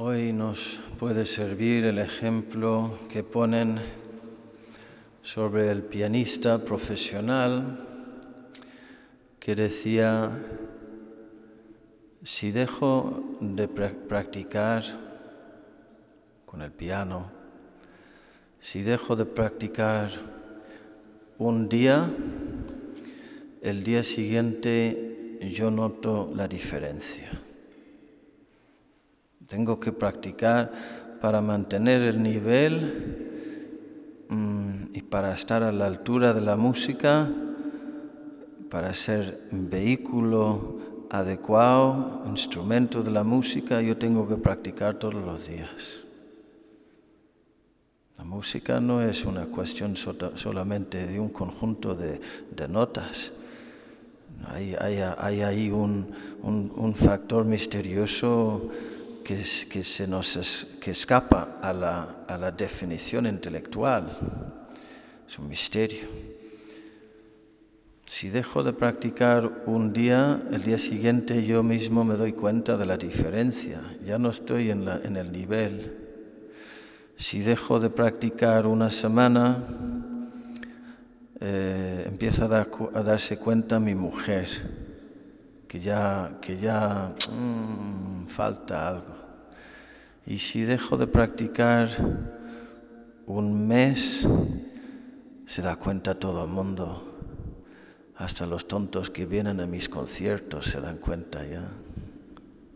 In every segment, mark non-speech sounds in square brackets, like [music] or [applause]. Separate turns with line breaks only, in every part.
Hoy nos puede servir el ejemplo que ponen sobre el pianista profesional que decía, si dejo de practicar con el piano, si dejo de practicar un día, el día siguiente yo noto la diferencia. Tengo que practicar para mantener el nivel mm, y para estar a la altura de la música, para ser vehículo adecuado, instrumento de la música, yo tengo que practicar todos los días. La música no es una cuestión solamente de un conjunto de, notas. Hay, ahí un, factor misterioso que, se nos que escapa a la, a la definición intelectual. Es un misterio. Si dejo de practicar un día, el día siguiente yo mismo me doy cuenta de la diferencia, ya no estoy en, el nivel. Si dejo de practicar una semana, eh, empieza a, darse cuenta mi mujer que ya, que ya mm, falta algo. Y si dejo de practicar un mes, se da cuenta todo el mundo hasta los tontos que vienen a mis conciertos se dan cuenta ya.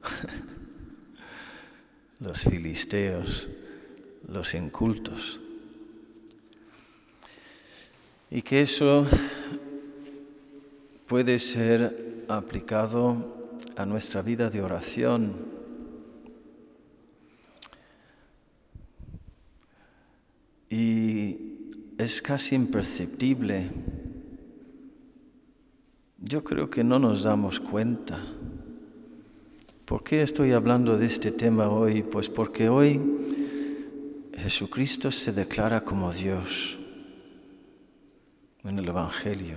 [laughs] los filisteos, los incultos. Y que eso puede ser aplicado a nuestra vida de oración. Y es casi imperceptible yo creo que no nos damos cuenta. ¿Por qué estoy hablando de este tema hoy? Pues porque hoy Jesucristo se declara como Dios en el Evangelio.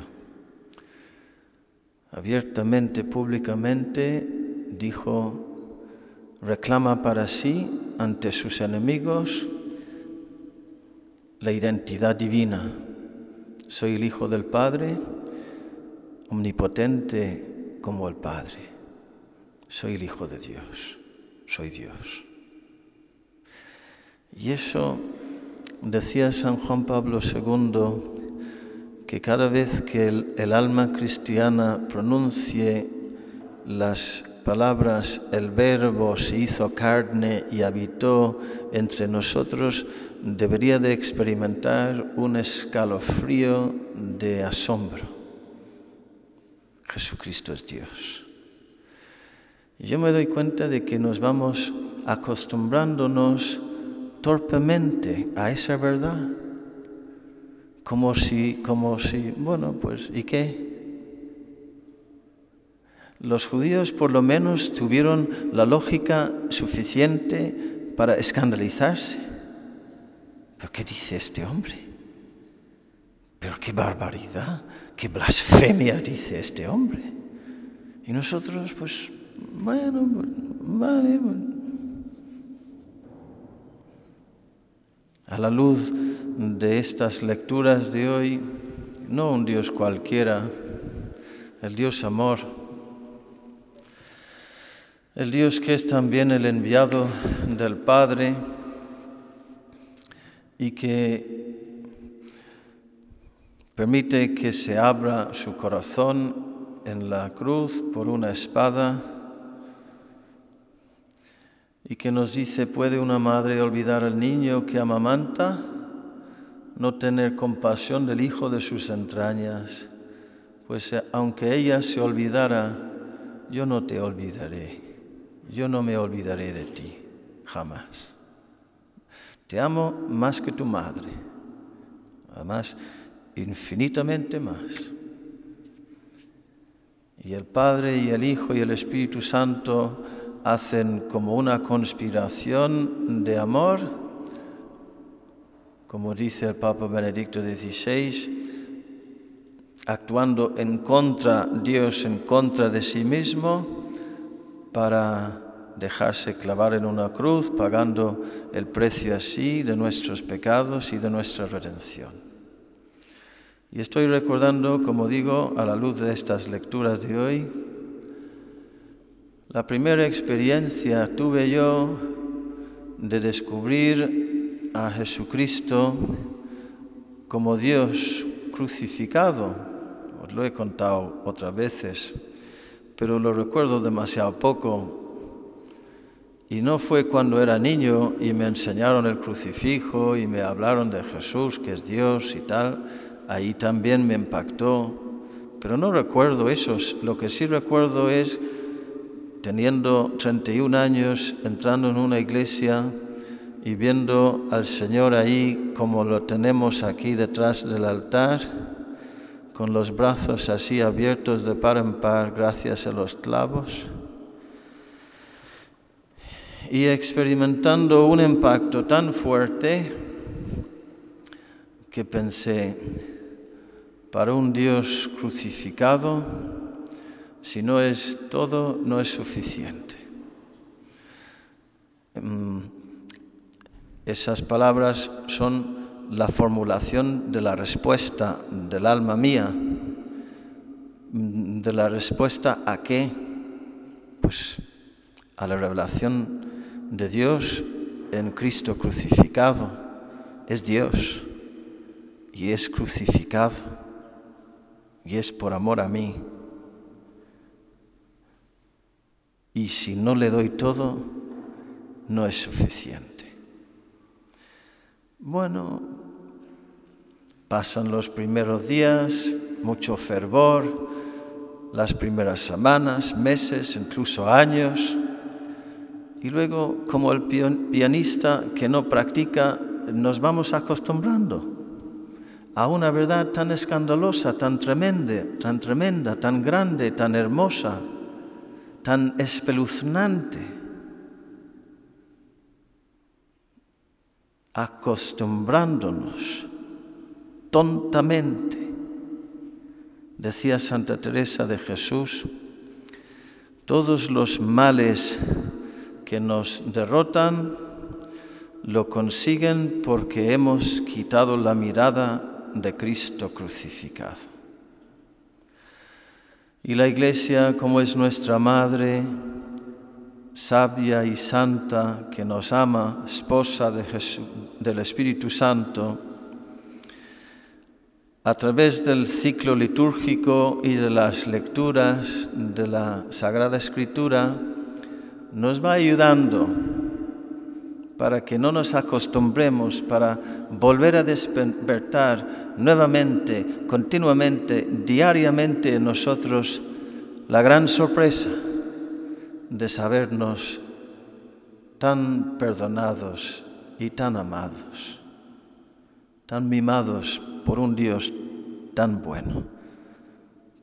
Abiertamente, públicamente, dijo, reclama para sí ante sus enemigos la identidad divina. Soy el Hijo del Padre omnipotente como el Padre. Soy el Hijo de Dios, soy Dios. Y eso decía San Juan Pablo II, que cada vez que el, alma cristiana pronuncie las palabras, el verbo se hizo carne y habitó entre nosotros, debería de experimentar un escalofrío de asombro Jesucristo es Dios. Yo me doy cuenta de que nos vamos acostumbrándonos torpemente a esa verdad, como si, como si, bueno, pues, ¿y qué? Los judíos por lo menos tuvieron la lógica suficiente para escandalizarse. ¿Pero qué dice este hombre? Pero qué barbaridad, qué blasfemia dice este hombre. Y nosotros, pues, bueno, vale. A la luz de estas lecturas de hoy, no un Dios cualquiera, el Dios amor, el Dios que es también el enviado del Padre y que Permite que se abra su corazón en la cruz por una espada y que nos dice, ¿puede una madre olvidar al niño que amamanta? No tener compasión del hijo de sus entrañas, pues eh, aunque ella se olvidara, yo no te olvidaré, yo no me olvidaré de ti, jamás. Te amo más que tu madre. Además, infinitamente más. Y el Padre y el Hijo y el Espíritu Santo hacen como una conspiración de amor, como dice el Papa Benedicto XVI, actuando en contra, Dios en contra de sí mismo, para dejarse clavar en una cruz, pagando el precio así de nuestros pecados y de nuestra redención. Y estoy recordando, como digo, a la luz de estas lecturas de hoy, la primera experiencia tuve yo de descubrir a Jesucristo como Dios crucificado. Os lo he contado otras veces, pero lo recuerdo demasiado poco. Y no fue cuando era niño y me enseñaron el crucifijo y me hablaron de Jesús, que es Dios y tal. Ahí también me impactó. Pero no recuerdo eso. Lo que sí recuerdo es teniendo 31 años, entrando en una iglesia y viendo al Señor ahí como lo tenemos aquí detrás del altar, con los brazos así abiertos de par en par gracias a los clavos, y experimentando un impacto tan fuerte que pensé, para un Dios crucificado, si no es todo, no es suficiente. Esas palabras son la formulación de la respuesta del alma mía. Mm, ¿De la respuesta a qué? Pues a la revelación de Dios en Cristo crucificado. Es Dios y es crucificado y es por amor a mí. Y si no le doy todo, no es suficiente. Bueno, pasan los primeros días, mucho fervor, las primeras semanas, meses, incluso años. Y luego, como el pianista que no practica, nos vamos acostumbrando a una verdad tan escandalosa, tan tremenda, tan tremenda, tan grande, tan hermosa, tan espeluznante, acostumbrándonos tontamente. Decía Santa Teresa de Jesús, todos los males que nos derrotan lo consiguen porque hemos quitado la mirada de Cristo crucificado. Y la Iglesia, como es nuestra Madre, sabia y santa, que nos ama, esposa de del Espíritu Santo, a través del ciclo litúrgico y de las lecturas de la Sagrada Escritura, nos va ayudando para que no nos acostumbremos, para volver a despertar nuevamente, continuamente, diariamente en nosotros la gran sorpresa de sabernos tan perdonados y tan amados, tan mimados por un Dios tan bueno,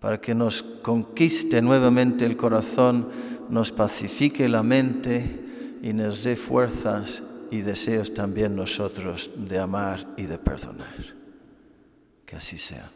para que nos conquiste nuevamente el corazón, nos pacifique la mente, y nos dé fuerzas y deseos también nosotros de amar y de perdonar. Que así sea.